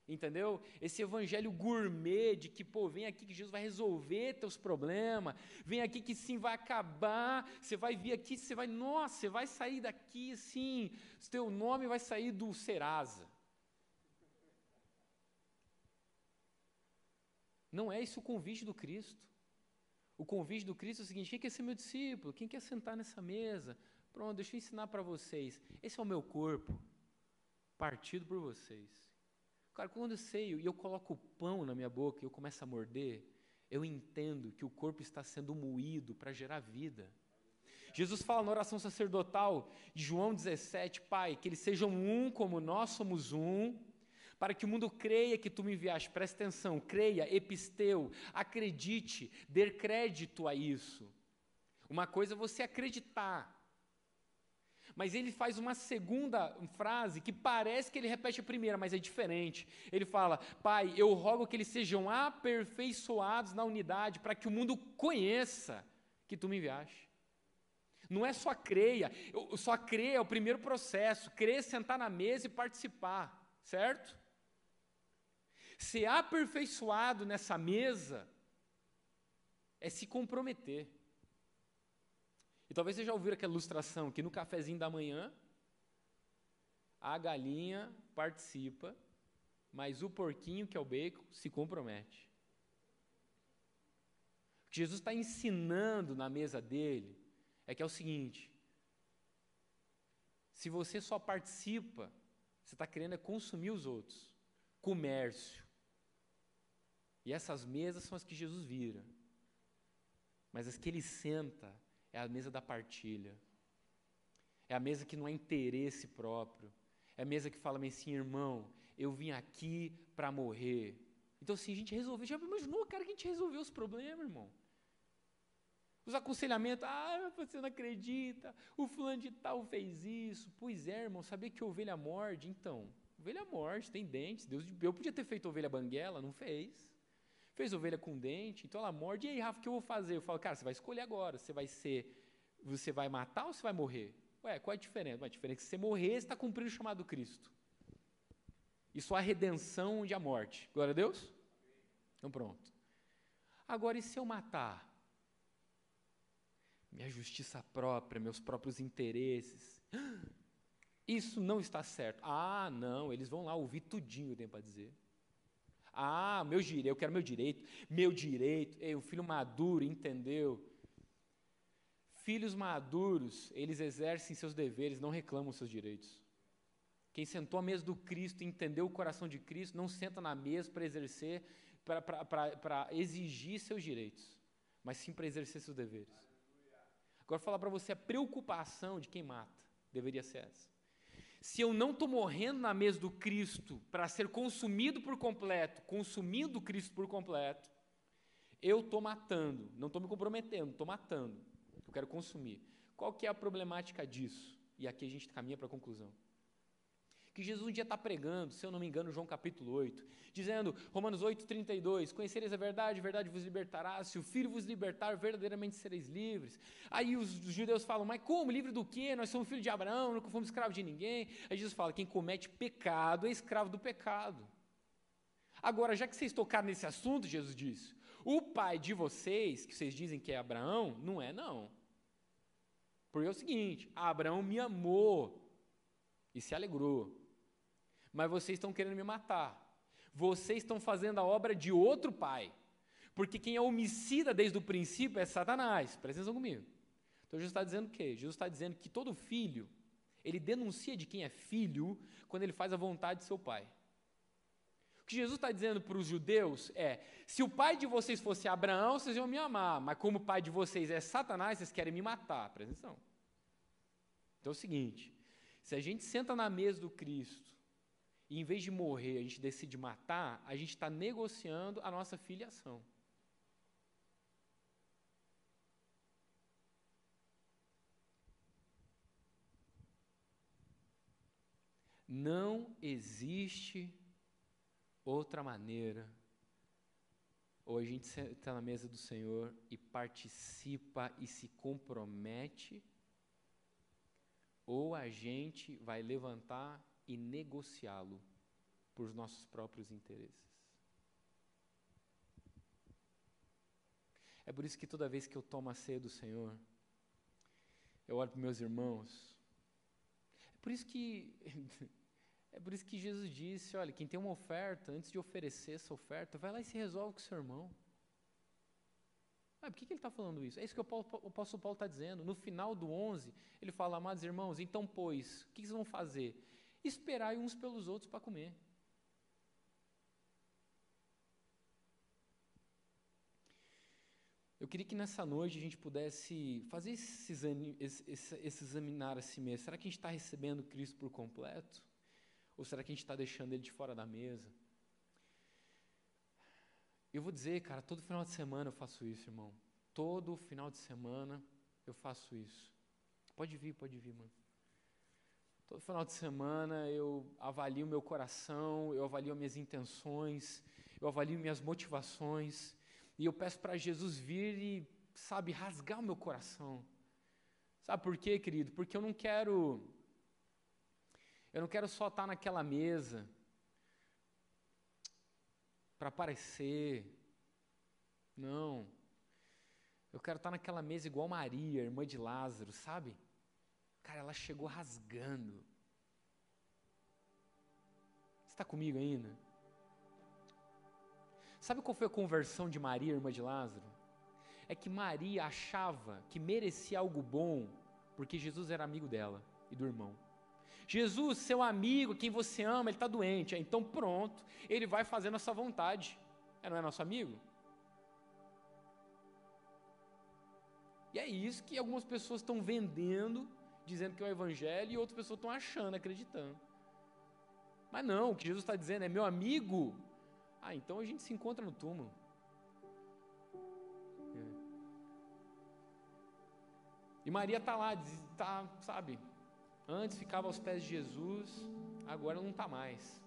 entendeu? Esse evangelho gourmet de que, pô, vem aqui que Jesus vai resolver teus problemas, vem aqui que sim vai acabar, você vai vir aqui, você vai, nossa, você vai sair daqui assim, teu nome vai sair do Serasa. Não é isso o convite do Cristo. O convite do Cristo é o seguinte: quem quer ser meu discípulo? Quem quer sentar nessa mesa? Pronto, deixa eu ensinar para vocês. Esse é o meu corpo, partido por vocês. Cara, quando eu sei e eu coloco o pão na minha boca e eu começo a morder, eu entendo que o corpo está sendo moído para gerar vida. Jesus fala na oração sacerdotal de João 17, Pai, que eles sejam um como nós somos um, para que o mundo creia que tu me enviaste. Presta atenção, creia, episteu, acredite, dê crédito a isso. Uma coisa é você acreditar, mas ele faz uma segunda frase que parece que ele repete a primeira, mas é diferente. Ele fala: Pai, eu rogo que eles sejam aperfeiçoados na unidade, para que o mundo conheça que tu me enviaste. Não é só creia, só creia é o primeiro processo, crer, sentar na mesa e participar, certo? Ser aperfeiçoado nessa mesa é se comprometer. E talvez você já ouviu aquela ilustração que no cafezinho da manhã a galinha participa, mas o porquinho, que é o bacon, se compromete. O que Jesus está ensinando na mesa dele é que é o seguinte: se você só participa, você está querendo é consumir os outros. Comércio. E essas mesas são as que Jesus vira. Mas as que ele senta é a mesa da partilha. É a mesa que não é interesse próprio. É a mesa que fala assim, irmão, eu vim aqui para morrer. Então, assim, a gente resolveu. Já imaginou, cara, que a gente resolveu os problemas, irmão? Os aconselhamentos, ah, você não acredita, o fulano de tal fez isso. Pois é, irmão, sabia que ovelha morde? Então, ovelha morde, tem dentes. Deus, eu podia ter feito ovelha banguela, não fez. Fez ovelha com dente, então ela morde. E aí, Rafa, o que eu vou fazer? Eu falo, cara, você vai escolher agora. Você vai ser. Você vai matar ou você vai morrer? Ué, qual é a diferença? A diferença é que se você morrer, você está cumprindo o chamado do Cristo. Isso é a redenção onde a morte. Glória a Deus? Então pronto. Agora, e se eu matar? Minha justiça própria, meus próprios interesses. *gasps* Isso não está certo. Ah, não, eles vão lá ouvir tudinho tem para dizer. Ah, meu direito, eu quero meu direito, meu direito. Ei, o filho maduro entendeu. Filhos maduros, eles exercem seus deveres, não reclamam seus direitos. Quem sentou à mesa do Cristo entendeu o coração de Cristo, não senta na mesa para exercer, para exigir seus direitos, mas sim para exercer seus deveres. Agora, falar para você a preocupação de quem mata deveria ser essa. Se eu não estou morrendo na mesa do Cristo para ser consumido por completo, consumindo Cristo por completo, eu estou matando, não estou me comprometendo, estou matando. Eu quero consumir. Qual que é a problemática disso? E aqui a gente caminha para a conclusão que Jesus um dia está pregando, se eu não me engano, João capítulo 8, dizendo, Romanos 8, 32, conhecereis a verdade, a verdade vos libertará, se o Filho vos libertar, verdadeiramente sereis livres. Aí os, judeus falam, mas como? Livre do quê? Nós somos filhos de Abraão, nunca fomos escravos de ninguém. Aí Jesus fala, quem comete pecado é escravo do pecado. Agora, já que vocês tocaram nesse assunto, Jesus disse, o pai de vocês, que vocês dizem que é Abraão, não é não. Porque é o seguinte, Abraão me amou e se alegrou mas vocês estão querendo me matar. Vocês estão fazendo a obra de outro pai. Porque quem é homicida desde o princípio é Satanás. Presta atenção comigo. Então Jesus está dizendo o quê? Jesus está dizendo que todo filho, ele denuncia de quem é filho quando ele faz a vontade de seu pai. O que Jesus está dizendo para os judeus é: se o pai de vocês fosse Abraão, vocês iam me amar, mas como o pai de vocês é Satanás, vocês querem me matar. Presta atenção. Então é o seguinte: se a gente senta na mesa do Cristo, e em vez de morrer, a gente decide matar, a gente está negociando a nossa filiação. Não existe outra maneira. Ou a gente está na mesa do Senhor e participa e se compromete, ou a gente vai levantar e negociá-lo por nossos próprios interesses. É por isso que toda vez que eu tomo a ceia do Senhor, eu olho para meus irmãos. É por isso que *laughs* é por isso que Jesus disse, olha, quem tem uma oferta, antes de oferecer essa oferta, vai lá e se resolve com seu irmão. Ah, por que, que ele está falando isso? É isso que o, o apóstolo Paulo está dizendo. No final do 11, ele fala, amados irmãos, então, pois, o que vocês vão fazer? Esperai uns pelos outros para comer. Eu queria que nessa noite a gente pudesse fazer esse, exame, esse, esse examinar a si mesmo. Será que a gente está recebendo Cristo por completo? Ou será que a gente está deixando Ele de fora da mesa? Eu vou dizer, cara, todo final de semana eu faço isso, irmão. Todo final de semana eu faço isso. Pode vir, pode vir, mano. Todo final de semana eu avalio meu coração, eu avalio minhas intenções, eu avalio minhas motivações, e eu peço para Jesus vir e, sabe, rasgar o meu coração. Sabe por quê, querido? Porque eu não quero eu não quero só estar naquela mesa para aparecer. Não. Eu quero estar naquela mesa igual Maria, irmã de Lázaro, sabe? Cara, ela chegou rasgando. Você está comigo ainda? Sabe qual foi a conversão de Maria, irmã de Lázaro? É que Maria achava que merecia algo bom porque Jesus era amigo dela e do irmão. Jesus, seu amigo, quem você ama, ele está doente. Então pronto, ele vai fazer nossa vontade. É, não é nosso amigo? E é isso que algumas pessoas estão vendendo dizendo que é o Evangelho e outras pessoas estão achando, acreditando. Mas não, o que Jesus está dizendo é meu amigo. Ah, então a gente se encontra no túmulo. É. E Maria está lá, tá, sabe? Antes ficava aos pés de Jesus, agora não está mais.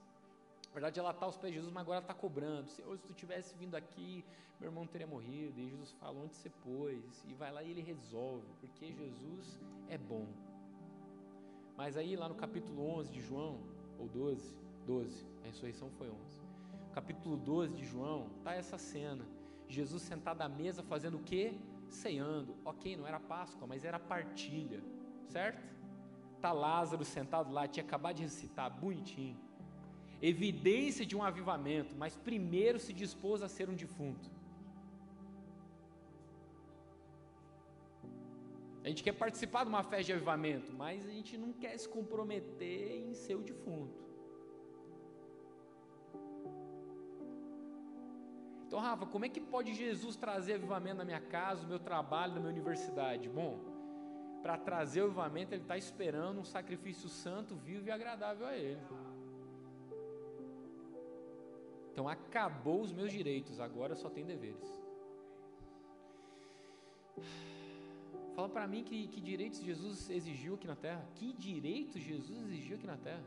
Na verdade, ela está aos pés de Jesus, mas agora está cobrando. Senhor, se tu tivesse vindo aqui, meu irmão teria morrido. E Jesus fala onde você pôs. E vai lá e ele resolve, porque Jesus é bom. Mas aí lá no capítulo 11 de João, ou 12, 12, a ressurreição foi 11. Capítulo 12 de João, tá essa cena. Jesus sentado à mesa fazendo o quê? Ceando. Ok, não era Páscoa, mas era partilha, certo? Tá Lázaro sentado lá, tinha acabado de recitar, bonitinho. Evidência de um avivamento, mas primeiro se dispôs a ser um defunto. A gente quer participar de uma festa de avivamento, mas a gente não quer se comprometer em ser o defunto. Então, Rafa, como é que pode Jesus trazer avivamento na minha casa, no meu trabalho, na minha universidade? Bom, para trazer o avivamento, Ele está esperando um sacrifício santo, vivo e agradável a Ele. Então, acabou os meus direitos, agora só tem deveres. Fala para mim que, que direitos Jesus exigiu aqui na terra. Que direitos Jesus exigiu aqui na terra?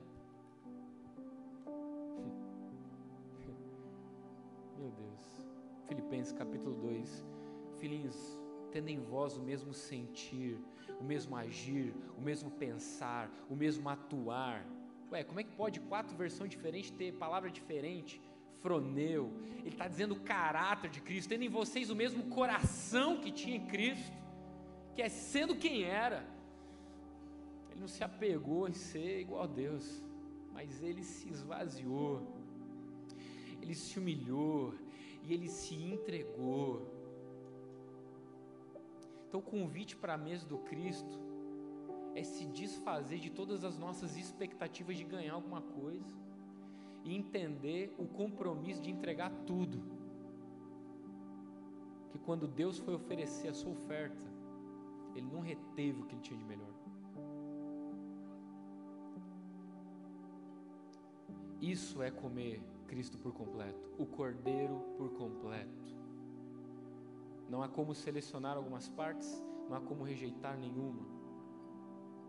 *laughs* Meu Deus. Filipenses capítulo 2. Filhinhos, tendo em vós o mesmo sentir, o mesmo agir, o mesmo pensar, o mesmo atuar. Ué, como é que pode quatro versões diferentes ter palavra diferente? Froneu, ele está dizendo o caráter de Cristo, tendo em vocês o mesmo coração que tinha em Cristo, que é sendo quem era. Ele não se apegou em ser igual a Deus, mas ele se esvaziou, ele se humilhou e ele se entregou. Então, o convite para a mesa do Cristo é se desfazer de todas as nossas expectativas de ganhar alguma coisa e entender o compromisso de entregar tudo. Que quando Deus foi oferecer a sua oferta, Ele não reteve o que Ele tinha de melhor. Isso é comer Cristo por completo, o Cordeiro por completo. Não há como selecionar algumas partes, não há como rejeitar nenhuma.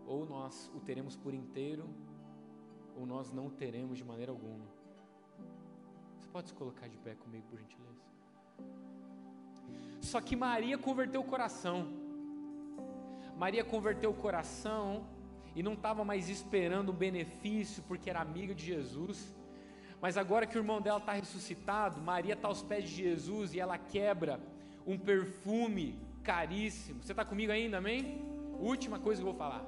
Ou nós o teremos por inteiro, ou nós não o teremos de maneira alguma. Você pode se colocar de pé comigo, por gentileza? Só que Maria converteu o coração. Maria converteu o coração e não estava mais esperando o benefício porque era amiga de Jesus mas agora que o irmão dela está ressuscitado, Maria está aos pés de Jesus e ela quebra um perfume caríssimo. Você está comigo ainda, amém? Última coisa que eu vou falar.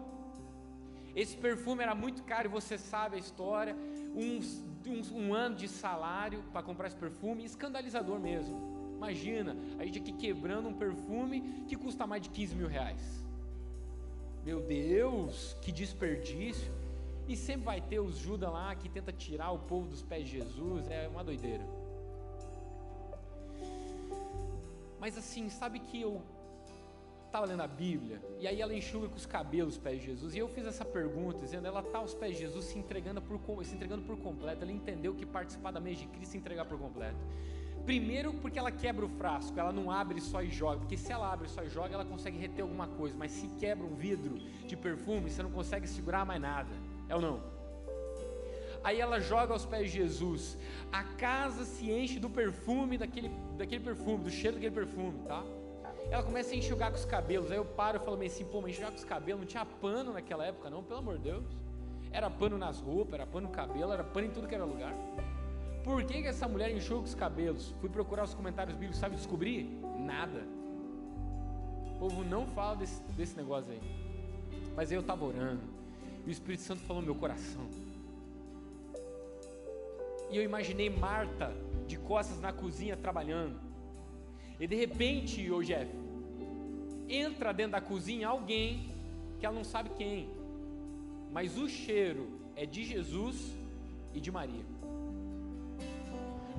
Esse perfume era muito caro e você sabe a história. Uns, uns, um ano de salário para comprar esse perfume, escandalizador mesmo. Imagina, a gente aqui quebrando um perfume que custa mais de 15 mil reais. Meu Deus, que desperdício. E sempre vai ter os Judas lá que tenta tirar o povo dos pés de Jesus, é uma doideira. Mas assim, sabe que eu estava lendo a Bíblia, e aí ela enxuga com os cabelos os pés de Jesus, e eu fiz essa pergunta, dizendo, ela está aos pés de Jesus se entregando por, se entregando por completo, ela entendeu que participar da mesa de Cristo se entregar por completo. Primeiro, porque ela quebra o frasco, ela não abre só e joga, porque se ela abre só e joga, ela consegue reter alguma coisa, mas se quebra um vidro de perfume, você não consegue segurar mais nada. É ou não? Aí ela joga aos pés de Jesus. A casa se enche do perfume daquele, daquele perfume, do cheiro daquele perfume, tá? Ela começa a enxugar com os cabelos. Aí eu paro e falo assim, pô, mas enxugar com os cabelos não tinha pano naquela época, não, pelo amor de Deus. Era pano nas roupas, era pano no cabelo, era pano em tudo que era lugar. Por que, essa mulher enxuga os cabelos? Fui procurar os comentários bíblicos, sabe descobrir? Nada. O povo não fala desse, desse negócio aí. Mas aí eu estava orando e o Espírito Santo falou no meu coração. E eu imaginei Marta de costas na cozinha trabalhando. E de repente, ô Jeff, entra dentro da cozinha alguém que ela não sabe quem, mas o cheiro é de Jesus e de Maria.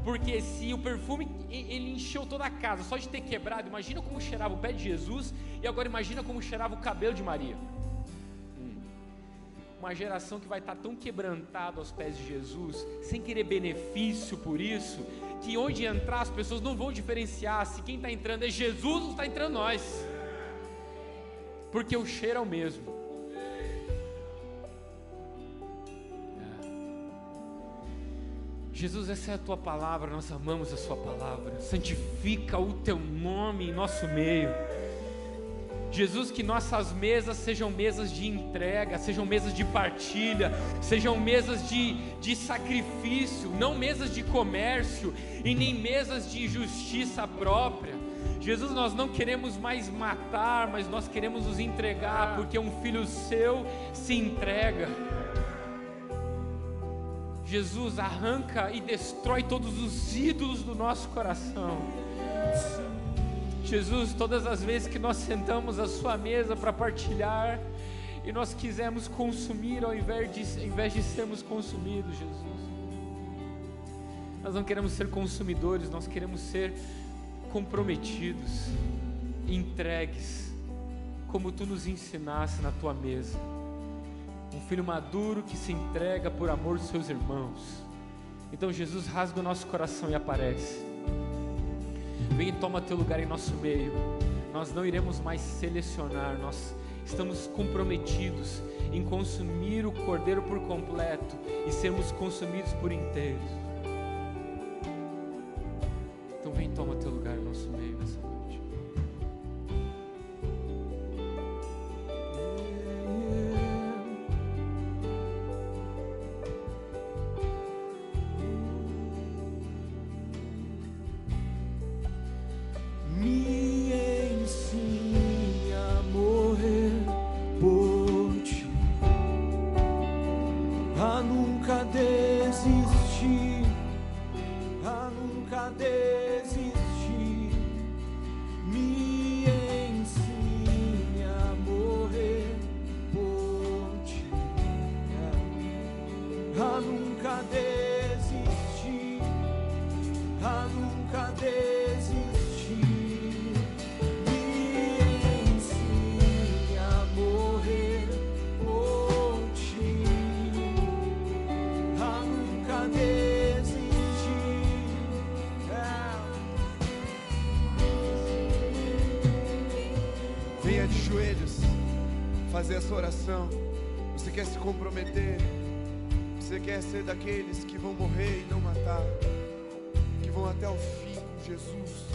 Porque se o perfume ele encheu toda a casa só de ter quebrado, imagina como cheirava o pé de Jesus e agora imagina como cheirava o cabelo de Maria. Uma geração que vai estar tão quebrantada aos pés de Jesus, sem querer benefício por isso, que onde entrar as pessoas não vão diferenciar se quem está entrando é Jesus ou está entrando nós, porque o cheiro é o mesmo. Jesus, essa é a tua palavra, nós amamos a sua palavra. Santifica o teu nome em nosso meio. Jesus, que nossas mesas sejam mesas de entrega, sejam mesas de partilha, sejam mesas de, de sacrifício, não mesas de comércio e nem mesas de justiça própria. Jesus, nós não queremos mais matar, mas nós queremos nos entregar, porque um filho seu se entrega. Jesus arranca e destrói todos os ídolos do nosso coração. Jesus, todas as vezes que nós sentamos à sua mesa para partilhar e nós quisermos consumir ao invés de, ao invés de sermos consumidos, Jesus. Nós não queremos ser consumidores, nós queremos ser comprometidos, entregues, como tu nos ensinaste na tua mesa. Um filho maduro que se entrega por amor dos seus irmãos. Então Jesus rasga o nosso coração e aparece. Vem e toma teu lugar em nosso meio. Nós não iremos mais selecionar, nós estamos comprometidos em consumir o cordeiro por completo e sermos consumidos por inteiro. Então vem e toma teu lugar fazer essa oração. Você quer se comprometer? Você quer ser daqueles que vão morrer e não matar? Que vão até o fim com Jesus?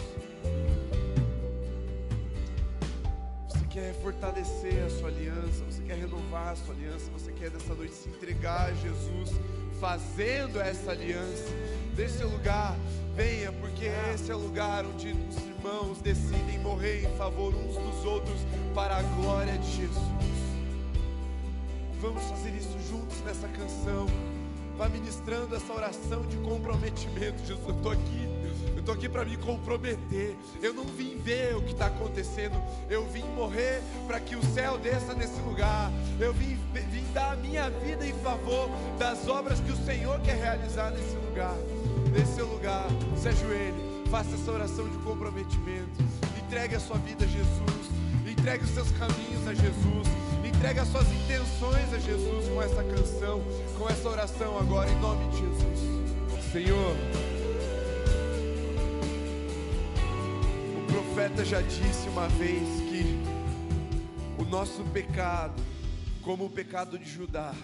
Você quer fortalecer a sua aliança? Você quer renovar a sua aliança? Você quer nessa noite se entregar a Jesus fazendo essa aliança? Desse lugar, venha, porque esse é o lugar onde os irmãos decidem morrer em favor uns dos outros para a glória de Jesus. Vamos fazer isso juntos nessa canção. Vai ministrando essa oração de comprometimento. Jesus, eu estou aqui. Eu estou aqui para me comprometer. Eu não vim ver o que está acontecendo. Eu vim morrer para que o céu desça nesse lugar. Eu vim, vim dar a minha vida em favor das obras que o Senhor quer realizar nesse lugar. Nesse seu lugar, se ajoelhe. Faça essa oração de comprometimento. Entregue a sua vida a Jesus. Entregue os seus caminhos a Jesus. Entregue as suas intenções a Jesus com essa canção, com essa oração agora, em nome de Jesus. Senhor, o profeta já disse uma vez que o nosso pecado, como o pecado de Judá,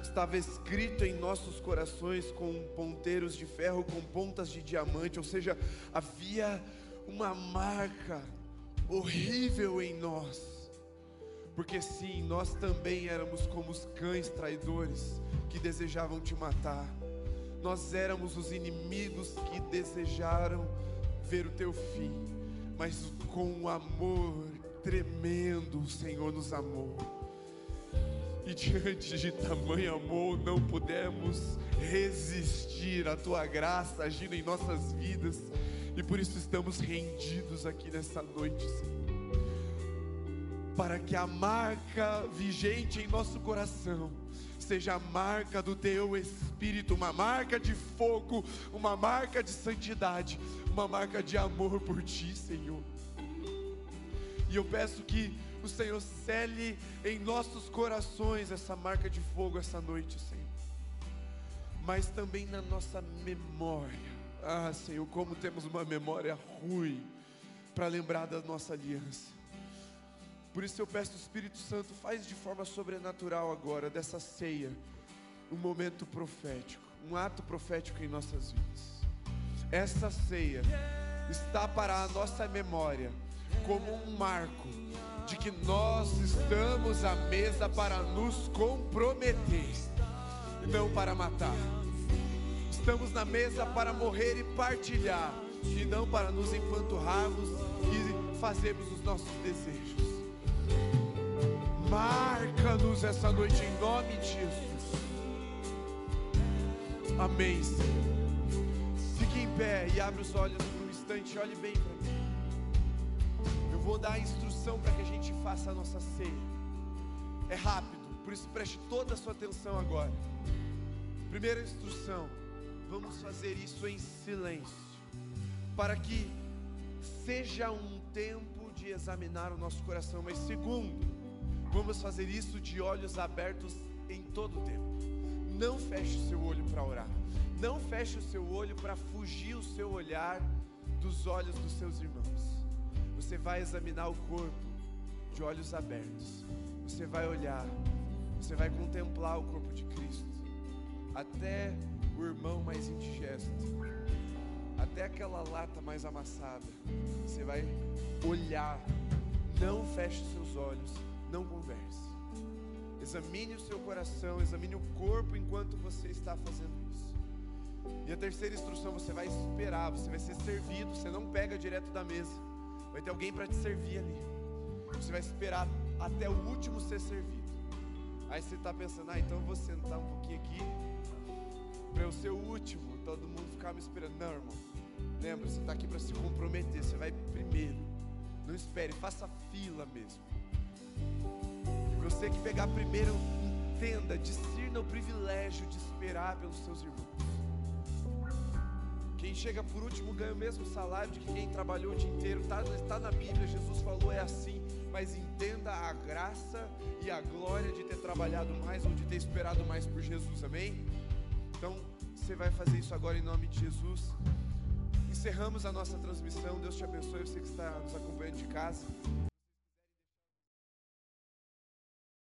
estava escrito em nossos corações com ponteiros de ferro, com pontas de diamante, ou seja, havia uma marca horrível em nós. Porque sim, nós também éramos como os cães traidores que desejavam te matar. Nós éramos os inimigos que desejaram ver o teu fim, mas com um amor tremendo o Senhor nos amou. E diante de tamanho amor, não pudemos resistir à tua graça agindo em nossas vidas, e por isso estamos rendidos aqui nessa noite, Senhor para que a marca vigente em nosso coração seja a marca do teu espírito, uma marca de fogo, uma marca de santidade, uma marca de amor por ti, Senhor. E eu peço que o Senhor cele em nossos corações essa marca de fogo essa noite, Senhor. Mas também na nossa memória. Ah, Senhor, como temos uma memória ruim para lembrar da nossa aliança. Por isso eu peço, Espírito Santo, faz de forma sobrenatural agora dessa ceia um momento profético, um ato profético em nossas vidas. Essa ceia está para a nossa memória como um marco de que nós estamos à mesa para nos comprometer, não para matar. Estamos na mesa para morrer e partilhar, e não para nos empanturrarmos e fazermos os nossos desejos. Marca-nos essa noite em nome de Jesus. Amém, Senhor. Fique em pé e abre os olhos por um instante, olhe bem para mim. Eu vou dar a instrução para que a gente faça a nossa ceia. É rápido, por isso preste toda a sua atenção agora. Primeira instrução: vamos fazer isso em silêncio, para que seja um tempo de examinar o nosso coração. Mas segundo, vamos fazer isso de olhos abertos em todo o tempo. Não feche o seu olho para orar. Não feche o seu olho para fugir o seu olhar dos olhos dos seus irmãos. Você vai examinar o corpo de olhos abertos. Você vai olhar, você vai contemplar o corpo de Cristo. Até o irmão mais indigesto, até aquela lata mais amassada. Você vai olhar. Não feche os seus olhos, não converse. Examine o seu coração, examine o corpo enquanto você está fazendo isso. E a terceira instrução, você vai esperar, você vai ser servido, você não pega direto da mesa. Vai ter alguém para te servir ali. Você vai esperar até o último ser servido. Aí você está pensando, ah, então eu vou sentar um pouquinho aqui para eu ser o último, todo mundo ficar me esperando. Não, irmão. Lembra, você está aqui para se comprometer, você vai primeiro. Não espere, faça fila mesmo. Você que pegar primeiro, entenda, discirna o privilégio de esperar pelos seus irmãos. Quem chega por último ganha o mesmo salário de que quem trabalhou o dia inteiro. Está tá na Bíblia, Jesus falou é assim. Mas entenda a graça e a glória de ter trabalhado mais ou de ter esperado mais por Jesus, amém? Então você vai fazer isso agora em nome de Jesus. Encerramos a nossa transmissão. Deus te abençoe. Você que está nos acompanhando de casa.